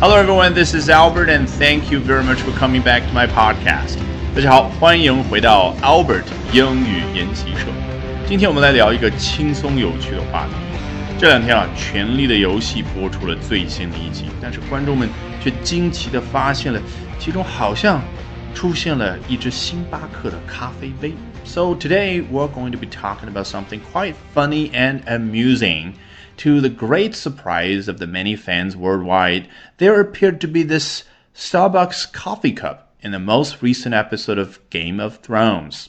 Hello, everyone. This is Albert, and thank you very much for coming back to my podcast. 大家好，欢迎回到 Albert 英语研习社。今天我们来聊一个轻松有趣的话题。这两天啊，《权力的游戏》播出了最新的一集，但是观众们却惊奇地发现了，其中好像出现了一只星巴克的咖啡杯。So today we're going to be talking about something quite funny and amusing. To the great surprise of the many fans worldwide, there appeared to be this Starbucks coffee cup in the most recent episode of Game of Thrones.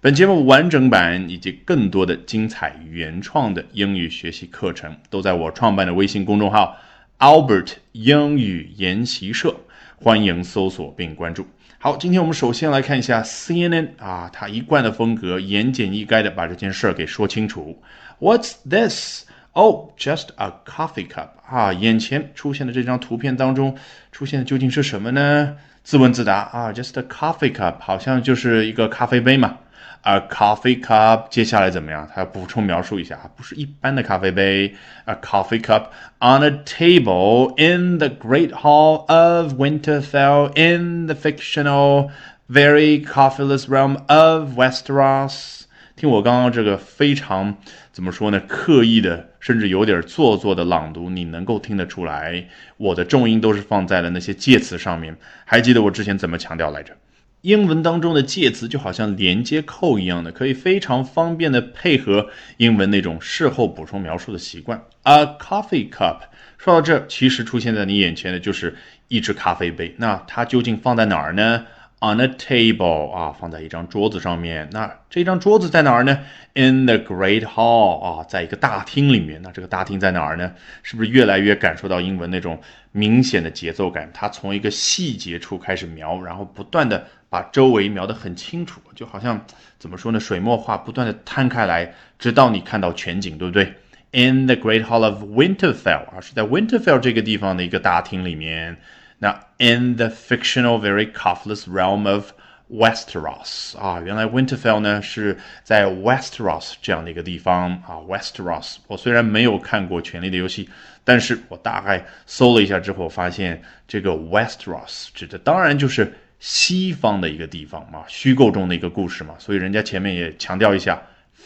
本节目完整版以及更多的精彩原创的英语学习课程，都在我创办的微信公众号 Albert 英语研习社，欢迎搜索并关注。好，今天我们首先来看一下 CNN 啊，他一贯的风格，言简意赅的把这件事儿给说清楚。What's this? Oh, just a coffee cup 啊！眼前出现的这张图片当中出现的究竟是什么呢？自问自答啊，just a coffee cup，好像就是一个咖啡杯嘛。A coffee cup，接下来怎么样？他要补充描述一下啊，不是一般的咖啡杯。A coffee cup on a table in the great hall of Winterfell in the fictional, very coffeeless realm of Westeros。听我刚刚这个非常怎么说呢？刻意的， 甚至有点做作的朗读，你能够听得出来，我的重音都是放在了那些介词上面。还记得我之前怎么强调来着？英文当中的介词就好像连接扣一样的，可以非常方便的配合英文那种事后补充描述的习惯。A coffee cup，说到这，其实出现在你眼前的就是一只咖啡杯。那它究竟放在哪儿呢？On a table 啊，放在一张桌子上面。那这张桌子在哪儿呢？In the great hall 啊，在一个大厅里面。那这个大厅在哪儿呢？是不是越来越感受到英文那种明显的节奏感？它从一个细节处开始描，然后不断的把周围描得很清楚，就好像怎么说呢？水墨画不断的摊开来，直到你看到全景，对不对？In the great hall of Winterfell 啊，是在 Winterfell 这个地方的一个大厅里面。那 in the fictional very coughless realm of Westeros 啊，原来 Winterfell 呢是在 Westeros 这样的一个地方啊。Westeros，我虽然没有看过《权力的游戏》，但是我大概搜了一下之后，发现这个 Westeros 指的当然就是西方的一个地方嘛，虚构中的一个故事嘛。所以人家前面也强调一下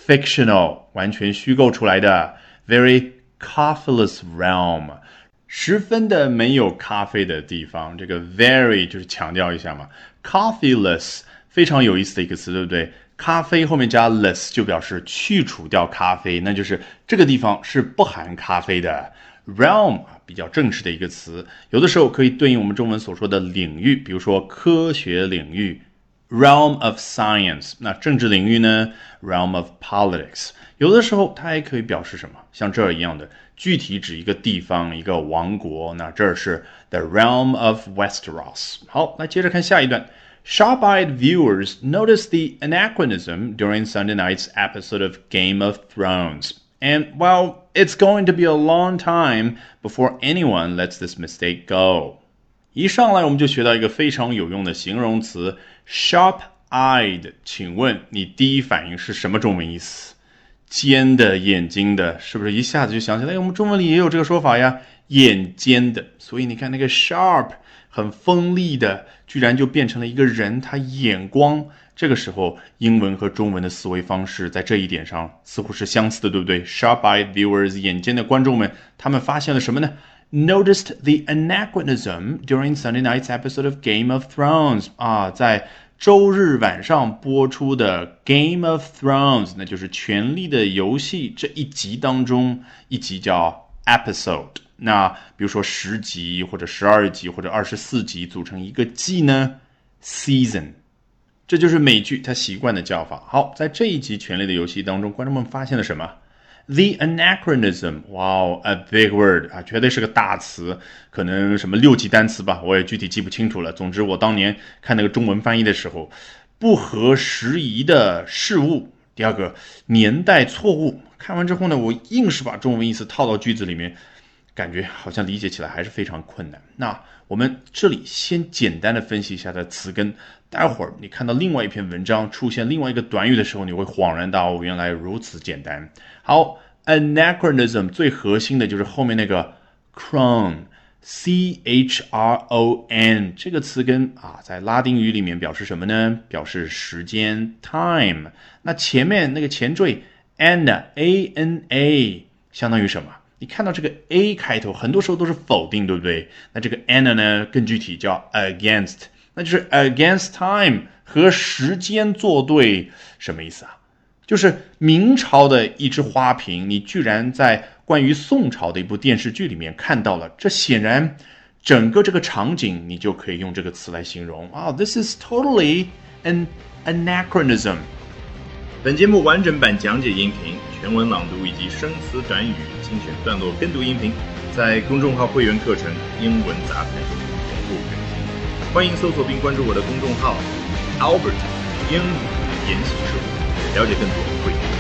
，fictional 完全虚构出来的，very coughless realm。十分的没有咖啡的地方，这个 very 就是强调一下嘛，coffeeless 非常有意思的一个词，对不对？咖啡后面加 less 就表示去除掉咖啡，那就是这个地方是不含咖啡的。realm 啊，比较正式的一个词，有的时候可以对应我们中文所说的领域，比如说科学领域 ，realm of science。那政治领域呢，realm of politics。有的时候它还可以表示什么？像这儿一样的。具体指一个地方、一个王国。那这是 the realm of Westeros。好，来接着看下一段。Sharp-eyed viewers noticed the anachronism during Sunday night's episode of Game of Thrones. And well, it's going to be a long time before anyone lets this mistake go. 一上来我们就学到一个非常有用的形容词 sharp-eyed。请问你第一反应是什么中文意思？尖的眼睛的，是不是一下子就想起来？我们中文里也有这个说法呀，眼尖的。所以你看那个 sharp，很锋利的，居然就变成了一个人，他眼光。这个时候，英文和中文的思维方式在这一点上似乎是相似的，对不对？Sharp-eyed viewers，眼尖的观众们，他们发现了什么呢？Noticed the anachronism during Sunday night's episode of Game of Thrones。啊，在周日晚上播出的《Game of Thrones》，那就是《权力的游戏》这一集当中，一集叫 episode。那比如说十集或者十二集或者二十四集组成一个季呢，season。这就是美剧它习惯的叫法。好，在这一集《权力的游戏》当中，观众们发现了什么？The anachronism，哇哦，a big word 啊，绝对是个大词，可能什么六级单词吧，我也具体记不清楚了。总之，我当年看那个中文翻译的时候，不合时宜的事物，第二个年代错误。看完之后呢，我硬是把中文意思套到句子里面，感觉好像理解起来还是非常困难。那我们这里先简单的分析一下它的词根，待会儿你看到另外一篇文章出现另外一个短语的时候，你会恍然大悟，原来如此简单。好，anachronism 最核心的就是后面那个 crown C H R O N 这个词根啊，在拉丁语里面表示什么呢？表示时间 time。那前面那个前缀 ana a n a 相当于什么？你看到这个 a 开头，很多时候都是否定，对不对？那这个 ana 呢，更具体叫 against，那就是 against time 和时间作对，什么意思啊？就是明朝的一只花瓶，你居然在关于宋朝的一部电视剧里面看到了，这显然整个这个场景你就可以用这个词来形容啊。This is totally an anachronism。本节目完整版讲解音频、全文朗读以及生词短语精选段落跟读音频，在公众号会员课程《英文杂谈》中同步更新。欢迎搜索并关注我的公众号 Albert 英语研习社。了解更多会。